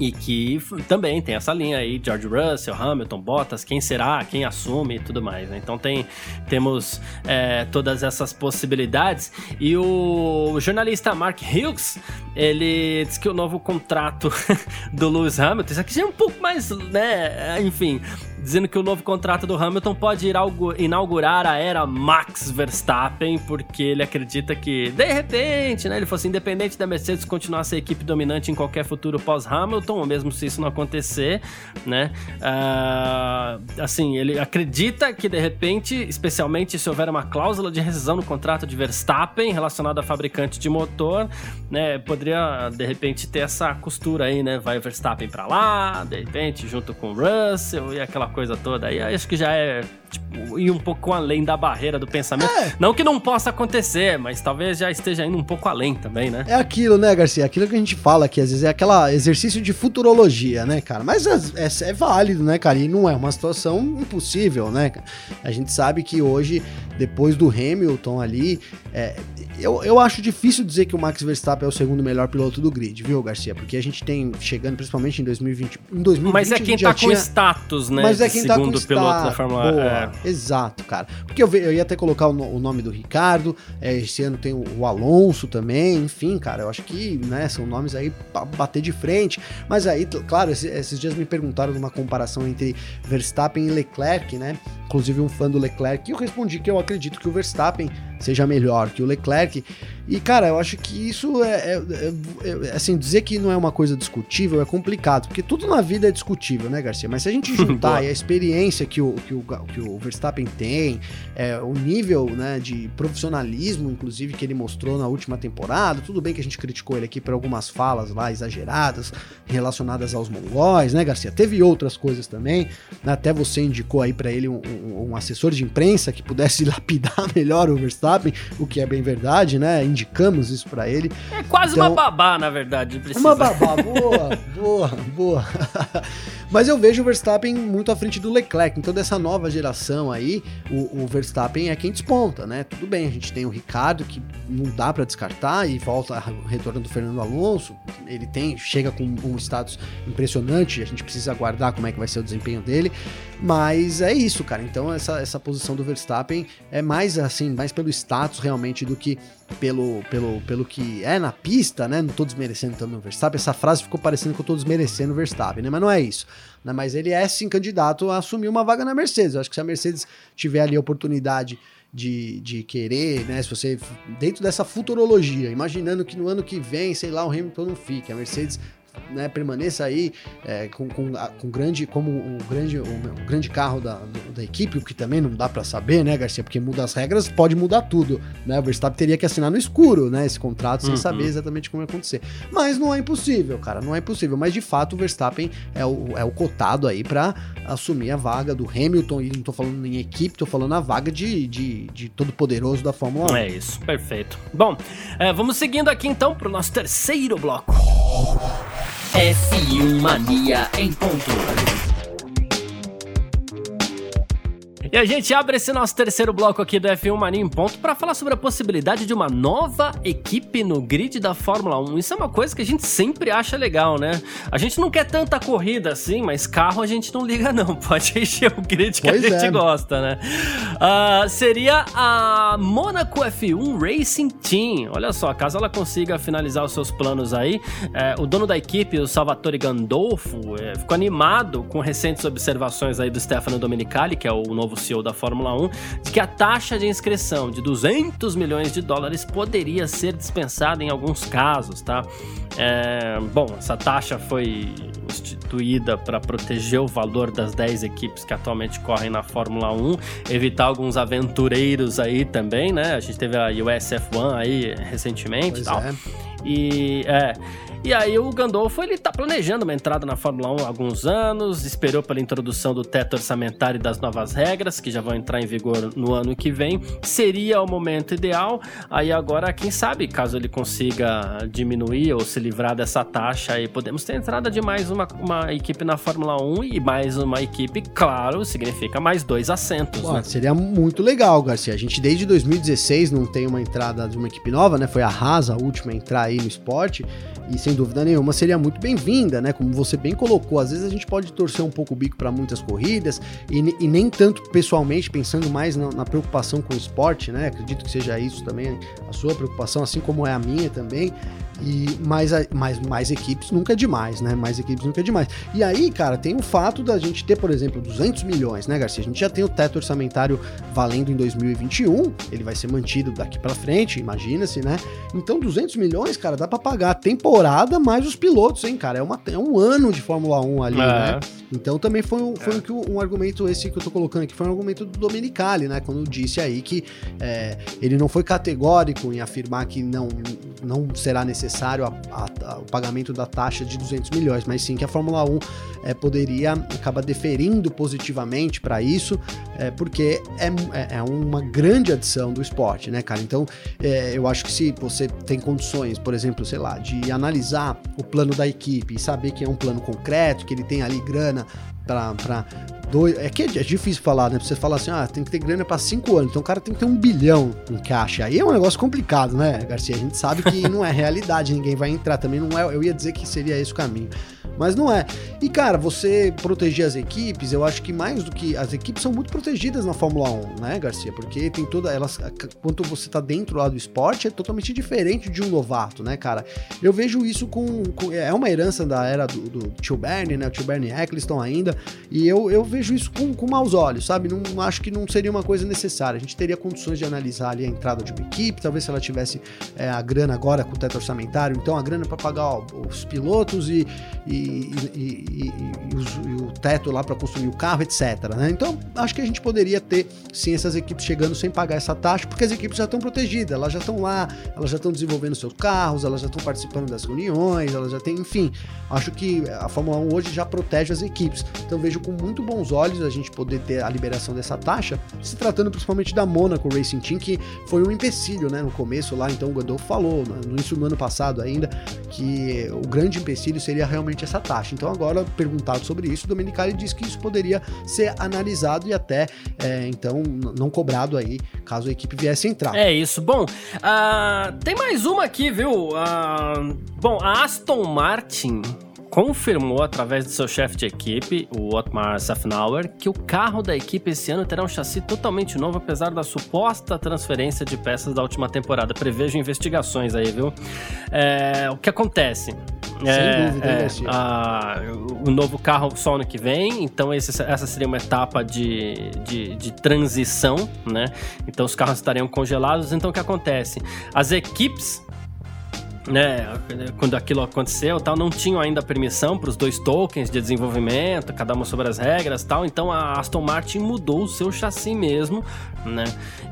E que também tem essa linha aí, George Russell, Hamilton, Bottas, quem será, quem assume e tudo mais. Né? Então tem, temos é, todas essas possibilidades. E o jornalista Mark Hughes, ele diz que o novo contrato *laughs* do Lewis Hamilton, isso aqui já é um pouco mais, né, enfim, dizendo que o novo contrato do Hamilton pode inaugurar a era Max Verstappen, porque ele acredita que, de repente, né, ele fosse independente da Mercedes continuar a ser equipe dominante em qualquer futuro pós-Hamilton, ou mesmo se isso não acontecer, né? Uh, assim, ele acredita que, de repente, especialmente se houver uma cláusula de rescisão no contrato de Verstappen relacionado a fabricante de motor, né, poderia, de repente, ter essa costura aí, né? Vai Verstappen para lá, de repente, junto com o Russell e aquela coisa toda. Aí acho que já é tipo, ir um pouco além da barreira do pensamento. É. Não que não possa acontecer, mas talvez já esteja indo um pouco além também, né? É aquilo, né, Garcia? Aquilo que a gente fala que às vezes é aquele exercício de futurologia, né, cara? Mas é, é, é, válido, né, cara? E não é uma situação impossível, né? A gente sabe que hoje, depois do Hamilton ali, é, eu, eu acho difícil dizer que o Max Verstappen é o segundo melhor piloto do grid, viu, Garcia? Porque a gente tem, chegando principalmente em 2020. Em 2020 mas é quem tá tinha... com status, né? Mas é quem tá com piloto status. da Fórmula 1. É. Exato, cara. Porque eu, eu ia até colocar o, o nome do Ricardo, é, esse ano tem o, o, Alonso também, enfim, cara, eu acho que, né, são nomes aí pra bater de frente. Mas aí, claro, esses, esses dias me perguntaram numa comparação entre Verstappen e Leclerc, né? Inclusive um fã do Leclerc, e eu respondi que eu acredito que o Verstappen seja melhor que o Leclerc. E, cara, eu acho que isso é, é, é, é, Assim, dizer que não é uma coisa discutível é complicado, porque tudo na vida é discutível, né, Garcia? Mas se a gente *laughs* juntar a experiência que o, que o, que o Verstappen tem, é, o nível né, de profissionalismo, inclusive, que ele mostrou na última temporada, tudo bem que a gente criticou ele aqui por algumas falas lá exageradas relacionadas aos mongóis, né, Garcia? Teve outras coisas também, né? até você indicou aí para ele um, um, um assessor de imprensa que pudesse *laughs* lapidar melhor o Verstappen, o que é bem verdade, né? indicamos isso para ele. É quase então, uma babá, na verdade. Precisa. Uma babá, boa, boa, boa. *laughs* Mas eu vejo o Verstappen muito à frente do Leclerc. Então, dessa nova geração aí, o, o Verstappen é quem desponta, né? Tudo bem, a gente tem o Ricardo, que não dá para descartar, e volta o retorno do Fernando Alonso. Ele tem, chega com um status impressionante, a gente precisa aguardar como é que vai ser o desempenho dele. Mas é isso, cara. Então, essa, essa posição do Verstappen é mais assim, mais pelo status realmente do que pelo, pelo, pelo que é na pista, né? Não tô desmerecendo também o Verstappen. Essa frase ficou parecendo que eu tô desmerecendo o Verstappen, né? Mas não é isso. Né? Mas ele é sim candidato a assumir uma vaga na Mercedes. Eu acho que se a Mercedes tiver ali a oportunidade de, de querer, né? Se você. Dentro dessa futurologia, imaginando que no ano que vem, sei lá, o Hamilton não fique, a Mercedes né, permaneça aí é, com, com, com, grande, como o grande, o grande carro da, da equipe, o que também não dá para saber, né, Garcia? Porque muda as regras, pode mudar tudo, né? O Verstappen teria que assinar no escuro, né, esse contrato, sem uhum. saber exatamente como ia acontecer. Mas não é impossível, cara, não é impossível. Mas de fato o Verstappen é o, é o cotado aí para assumir a vaga do Hamilton, e não tô falando em equipe, tô falando a vaga de, de, de todo poderoso da Fórmula 1. É isso, perfeito. Bom, é, vamos seguindo aqui então pro nosso terceiro bloco. F1 Mania em ponto. E a gente abre esse nosso terceiro bloco aqui do F1 Mania em ponto para falar sobre a possibilidade de uma nova equipe no grid da Fórmula 1. Isso é uma coisa que a gente sempre acha legal, né? A gente não quer tanta corrida assim, mas carro a gente não liga não. *laughs* Pode encher o grid que pois a gente é. gosta, né? Uh, seria a Monaco F1 Racing Team. Olha só, caso ela consiga finalizar os seus planos aí, é, o dono da equipe, o Salvatore Gandolfo, é, ficou animado com recentes observações aí do Stefano Domenicali, que é o novo CEO da Fórmula 1, de que a taxa de inscrição de 200 milhões de dólares poderia ser dispensada em alguns casos, tá? É, bom, essa taxa foi instituída para proteger o valor das 10 equipes que atualmente correm na Fórmula 1, evitar alguns aventureiros aí também, né? A gente teve a USF1 aí recentemente pois e tal. É. E é. E aí o Gandolfo, ele tá planejando uma entrada na Fórmula 1 há alguns anos, esperou pela introdução do teto orçamentário e das novas regras, que já vão entrar em vigor no ano que vem. Seria o momento ideal. Aí agora, quem sabe, caso ele consiga diminuir ou se livrar dessa taxa, aí podemos ter entrada de mais uma, uma equipe na Fórmula 1 e mais uma equipe, claro, significa mais dois assentos. Pô, né? Seria muito legal, Garcia. A gente desde 2016 não tem uma entrada de uma equipe nova, né? Foi a Haas a última a entrar aí no esporte e sem dúvida nenhuma seria muito bem-vinda, né? Como você bem colocou, às vezes a gente pode torcer um pouco o bico para muitas corridas e, e, nem tanto pessoalmente pensando mais na, na, preocupação com o esporte, né? Acredito que seja isso também a sua preocupação, assim como é a minha também. E mais, mais, mais equipes nunca é demais, né? Mais equipes nunca é demais. E aí, cara, tem o fato da gente ter, por exemplo, 200 milhões, né, Garcia? A gente já tem o teto orçamentário valendo em 2021, ele vai ser mantido daqui para frente, imagina-se, né? Então, 200 milhões, cara, dá para pagar a temporada mais os pilotos, hein, cara? É, uma, é um ano de Fórmula 1 ali, é. né? Então, também foi, um, foi é. um, um, argumento esse que eu tô colocando aqui, foi um argumento do Domenicali, né? Quando disse aí que é, ele não foi categórico em afirmar que não, não será necessário necessário a, a, a, o pagamento da taxa de 200 milhões, mas sim que a Fórmula 1 é, poderia acabar deferindo positivamente para isso, é, porque é, é, é, uma grande adição do esporte, né, cara? Então, é, eu acho que se você tem condições, por exemplo, sei lá, de analisar o plano da equipe e saber que é um plano concreto, que ele tem ali grana para dois. É que é difícil falar, né? Você falar assim, ah, tem que ter grana para cinco anos, então o cara tem que ter um bilhão em caixa. Aí é um negócio complicado, né, Garcia? A gente sabe que *laughs* não é realidade, ninguém vai entrar. Também não é. Eu ia dizer que seria esse o caminho mas não é. E cara, você proteger as equipes, eu acho que mais do que as equipes são muito protegidas na Fórmula 1, né, Garcia? Porque tem toda elas quanto você tá dentro lá do esporte é totalmente diferente de um novato, né, cara? Eu vejo isso com, com é uma herança da era do, do Tio Bernie, né? O Tio Bernie Eccleston ainda, e eu, eu vejo isso com, com maus olhos, sabe? Não acho que não seria uma coisa necessária. A gente teria condições de analisar ali a entrada de uma equipe, talvez se ela tivesse é, a grana agora com o teto orçamentário, então a grana para pagar ó, os pilotos e, e e, e, e, o teto lá para construir o carro, etc. Né? Então, acho que a gente poderia ter sim essas equipes chegando sem pagar essa taxa, porque as equipes já estão protegidas, elas já estão lá, elas já estão desenvolvendo seus carros, elas já estão participando das reuniões, elas já têm, enfim. Acho que a Fórmula 1 hoje já protege as equipes. Então, vejo com muito bons olhos a gente poder ter a liberação dessa taxa, se tratando principalmente da Monaco Racing Team, que foi um empecilho, né, no começo lá. Então, o Godolfo falou, no início do ano passado ainda, que o grande empecilho seria realmente essa taxa. Então, agora, perguntado sobre isso, o Domenicali disse que isso poderia ser analisado e até, é, então, não cobrado aí, caso a equipe viesse entrar. É isso. Bom, uh, tem mais uma aqui, viu? Uh, bom, a Aston Martin confirmou através do seu chefe de equipe, o Otmar Safnauer, que o carro da equipe esse ano terá um chassi totalmente novo, apesar da suposta transferência de peças da última temporada. Prevejo investigações aí, viu? É, o que acontece? Sem é, dúvida, é, a, o novo carro só ano que vem, então esse, essa seria uma etapa de, de, de, transição, né? Então os carros estariam congelados. Então o que acontece? As equipes né, quando aquilo aconteceu, tal, não tinham ainda permissão para os dois tokens de desenvolvimento, cada um sobre as regras, tal. Então a Aston Martin mudou o seu chassi mesmo, né?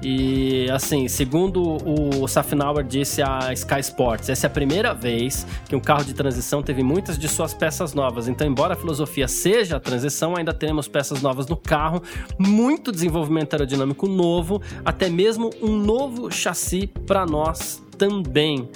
E assim, segundo o Safnauer disse a Sky Sports, essa é a primeira vez que um carro de transição teve muitas de suas peças novas. Então, embora a filosofia seja a transição, ainda teremos peças novas no carro, muito desenvolvimento aerodinâmico novo, até mesmo um novo chassi para nós também.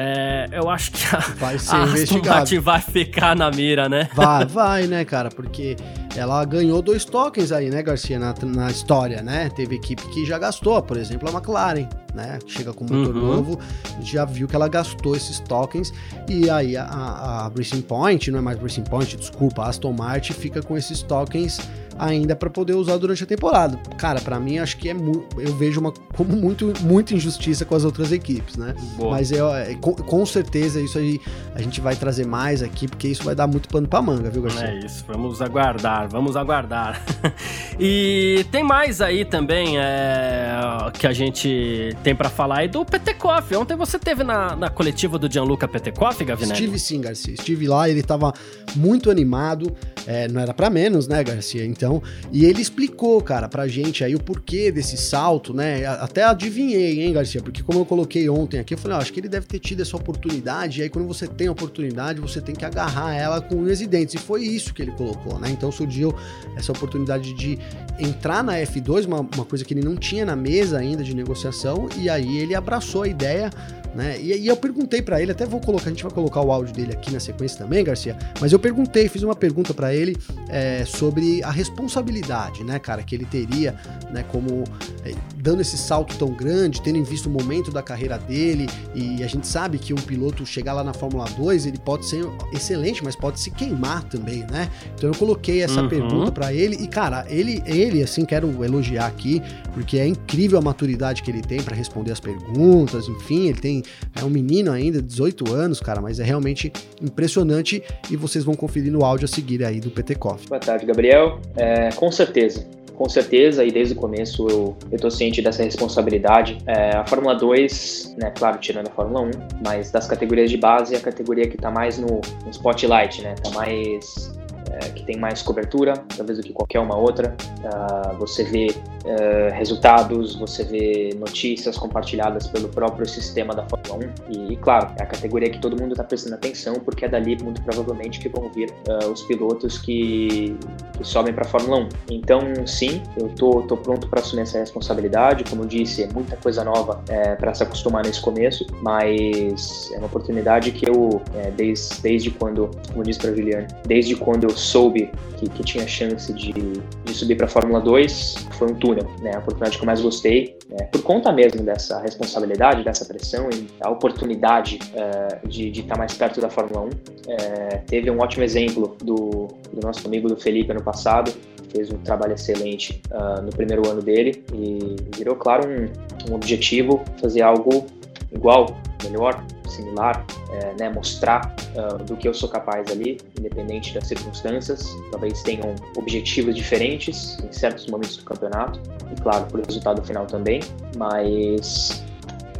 É, eu acho que a, vai ser a investigado. vai ficar na mira, né? Vai, *laughs* vai, né, cara? Porque ela ganhou dois tokens aí, né, Garcia, na, na história, né? Teve equipe que já gastou, por exemplo, a McLaren, né? Chega com motor uhum. novo, já viu que ela gastou esses tokens e aí a, a, a Racing Point, não é mais Racing Point, desculpa, a Aston Martin fica com esses tokens ainda para poder usar durante a temporada. Cara, para mim acho que é eu vejo uma como muito muito injustiça com as outras equipes, né? Boa. Mas eu, é, com, com, certeza isso aí a gente vai trazer mais aqui porque isso vai dar muito pano para manga, viu, Garcia? É isso, vamos aguardar, vamos aguardar. *laughs* e tem mais aí também é, que a gente tem para falar aí do Petekoff. Ontem você teve na, na coletiva do Gianluca Petekoff, Gavinelli? Estive sim, Garcia. Estive lá, ele tava muito animado, é, não era para menos, né, Garcia? Então então, e ele explicou, cara, pra gente aí o porquê desse salto, né? Até adivinhei, hein, Garcia? Porque como eu coloquei ontem aqui, eu falei, ó, acho que ele deve ter tido essa oportunidade, e aí quando você tem a oportunidade, você tem que agarrar ela com unhas e dentes. E foi isso que ele colocou, né? Então surgiu essa oportunidade de entrar na F2, uma, uma coisa que ele não tinha na mesa ainda de negociação, e aí ele abraçou a ideia né? E, e eu perguntei para ele, até vou colocar, a gente vai colocar o áudio dele aqui na sequência também, Garcia, mas eu perguntei, fiz uma pergunta para ele é, sobre a responsabilidade, né, cara, que ele teria, né, como é, dando esse salto tão grande, tendo em vista o momento da carreira dele, e a gente sabe que um piloto chegar lá na Fórmula 2, ele pode ser excelente, mas pode se queimar também, né? Então eu coloquei essa uhum. pergunta para ele e, cara, ele, ele, assim, quero elogiar aqui, porque é incrível a maturidade que ele tem para responder as perguntas, enfim, ele tem é um menino ainda, 18 anos, cara, mas é realmente impressionante e vocês vão conferir no áudio a seguir aí do PT Coffee. Boa tarde, Gabriel. É, com certeza, com certeza, e desde o começo eu, eu tô ciente dessa responsabilidade. É, a Fórmula 2, né, claro, tirando a Fórmula 1, mas das categorias de base, é a categoria que tá mais no, no spotlight, né, tá mais é, que tem mais cobertura, talvez do que qualquer uma outra. Uh, você vê uh, resultados, você vê notícias compartilhadas pelo próprio sistema da Fórmula 1 e, e claro, é a categoria que todo mundo está prestando atenção porque é dali muito provavelmente que vão vir uh, os pilotos que, que sobem para a Fórmula 1. Então, sim, eu tô, tô pronto para assumir essa responsabilidade. Como disse, é muita coisa nova é, para se acostumar nesse começo, mas é uma oportunidade que eu, é, desde, desde quando, como disse para Juliane, desde quando eu soube que, que tinha chance de, de subir para a Fórmula 2 foi um túnel, né? A oportunidade que eu mais gostei, né? por conta mesmo dessa responsabilidade, dessa pressão e a oportunidade uh, de estar tá mais perto da Fórmula 1. Uh, eh, teve um ótimo exemplo do, do nosso amigo do Felipe ano passado, fez um trabalho excelente uh, no primeiro ano dele e virou, claro, um, um objetivo fazer algo igual, melhor, similar, é, né, mostrar uh, do que eu sou capaz ali, independente das circunstâncias. Talvez tenham objetivos diferentes em certos momentos do campeonato, e claro, o resultado final também, mas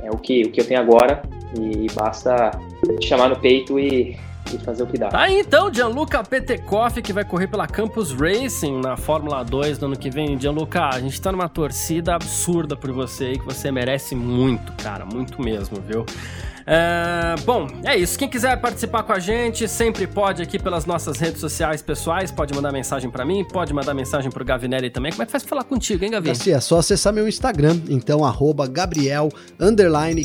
é o que, o que eu tenho agora e basta chamar no peito e e fazer o que dá. Tá aí então, Gianluca Petekoff, que vai correr pela Campus Racing na Fórmula 2 no ano que vem. Gianluca, a gente tá numa torcida absurda por você aí, que você merece muito, cara, muito mesmo, viu? É, bom, é isso. Quem quiser participar com a gente, sempre pode aqui pelas nossas redes sociais pessoais. Pode mandar mensagem para mim, pode mandar mensagem pro Gavinelli também. Como é que faz pra falar contigo, hein, Gavi? Assim, é só acessar meu Instagram, então, arroba Gabriel,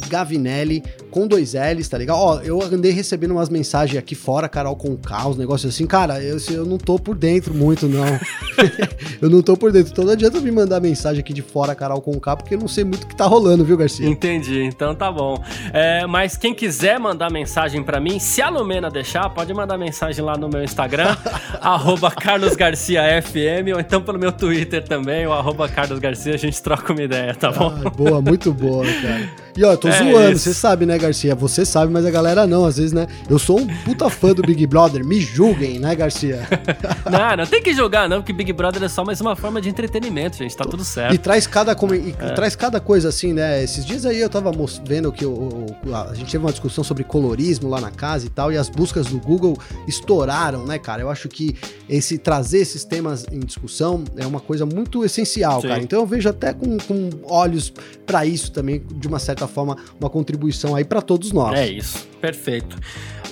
Gavinelli, com dois L's, tá legal? Ó, eu andei recebendo umas mensagens aqui fora, Carol com caos, negócio assim. Cara, eu, eu não tô por dentro muito, não. *laughs* eu não tô por dentro. Então não adianta me mandar mensagem aqui de fora, Carol com K, porque eu não sei muito o que tá rolando, viu, Garcia? Entendi, então tá bom. É, mas mas quem quiser mandar mensagem para mim, se a Lumena deixar, pode mandar mensagem lá no meu Instagram, *laughs* arroba carlosgarciafm, ou então pelo meu Twitter também, o arroba carlosgarcia, a gente troca uma ideia, tá bom? Ah, boa, muito boa, cara. E ó, eu tô é zoando, você sabe, né, Garcia? Você sabe, mas a galera não, às vezes, né? Eu sou um puta fã do Big Brother, me julguem, né, Garcia? *laughs* não, não tem que julgar não, porque Big Brother é só mais uma forma de entretenimento, gente. Tá tudo certo. E traz cada, e é. traz cada coisa assim, né? Esses dias aí eu tava vendo que o, a gente teve uma discussão sobre colorismo lá na casa e tal, e as buscas do Google estouraram, né, cara? Eu acho que esse trazer esses temas em discussão é uma coisa muito essencial, Sim. cara. Então eu vejo até com, com olhos para isso também, de uma certa forma, uma contribuição aí para todos nós. É isso, perfeito.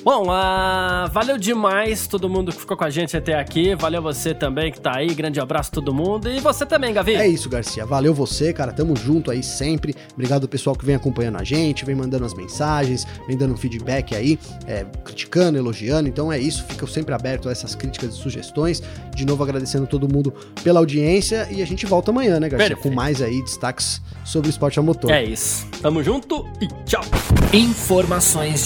Bom, uh, valeu demais todo mundo que ficou com a gente até aqui. Valeu você também que tá aí. Grande abraço a todo mundo. E você também, Gavi. É isso, Garcia. Valeu você, cara. Tamo junto aí sempre. Obrigado ao pessoal que vem acompanhando a gente, vem mandando as mensagens, vem dando feedback aí, é, criticando, elogiando. Então é isso. Fica sempre aberto a essas críticas e sugestões. De novo, agradecendo todo mundo pela audiência. E a gente volta amanhã, né, Garcia? Perfeito. Com mais aí destaques sobre o esporte a motor. É isso. Tamo junto e tchau. Informações